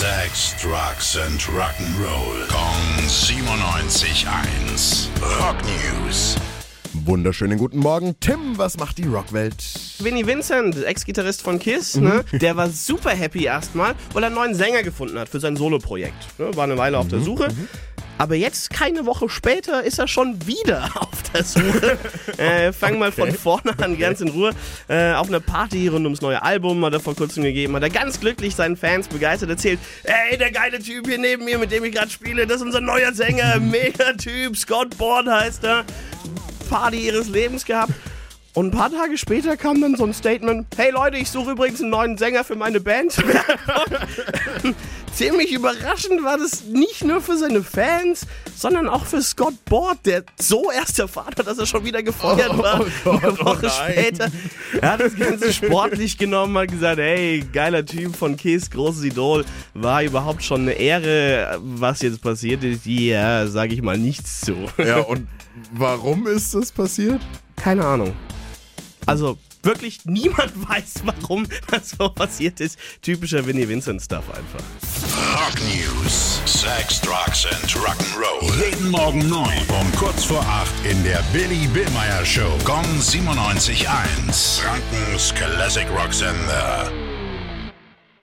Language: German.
Sex, Drugs and Rock'n'Roll. Kong 97.1. Rock News. Wunderschönen guten Morgen. Tim, was macht die Rockwelt? Vinnie Vincent, Ex-Gitarrist von Kiss, ne? der war super happy erstmal, weil er einen neuen Sänger gefunden hat für sein Soloprojekt. Ne? War eine Weile auf der Suche. Aber jetzt, keine Woche später, ist er schon wieder auf der Suche. äh, fang mal von vorne an, ganz in Ruhe. Äh, auf einer Party rund ums neue Album hat er vor kurzem gegeben, hat er ganz glücklich seinen Fans begeistert erzählt, ey, der geile Typ hier neben mir, mit dem ich gerade spiele, das ist unser neuer Sänger, mega Typ, Scott Bourne heißt er. Party ihres Lebens gehabt. Und ein paar Tage später kam dann so ein Statement: Hey Leute, ich suche übrigens einen neuen Sänger für meine Band. Ziemlich überraschend war das nicht nur für seine Fans, sondern auch für Scott Board, der so erst erfahren hat, dass er schon wieder gefeuert war. oh Gott, Eine Woche oh später. Er hat das Ganze sportlich genommen, hat gesagt: Hey, geiler Typ von Kiss, großes Idol. War überhaupt schon eine Ehre, was jetzt passiert ist. Ja, sage ich mal nichts zu. Ja, und warum ist das passiert? Keine Ahnung. Also wirklich niemand weiß, warum das so passiert ist. Typischer Vinnie Vincent Stuff einfach. Rock News. Sex, Drugs and Rock'n'Roll. Jeden Morgen 9 um kurz vor 8 in der Billy Billmeyer Show. Gong 97.1. Frankens Classic Rock Sender.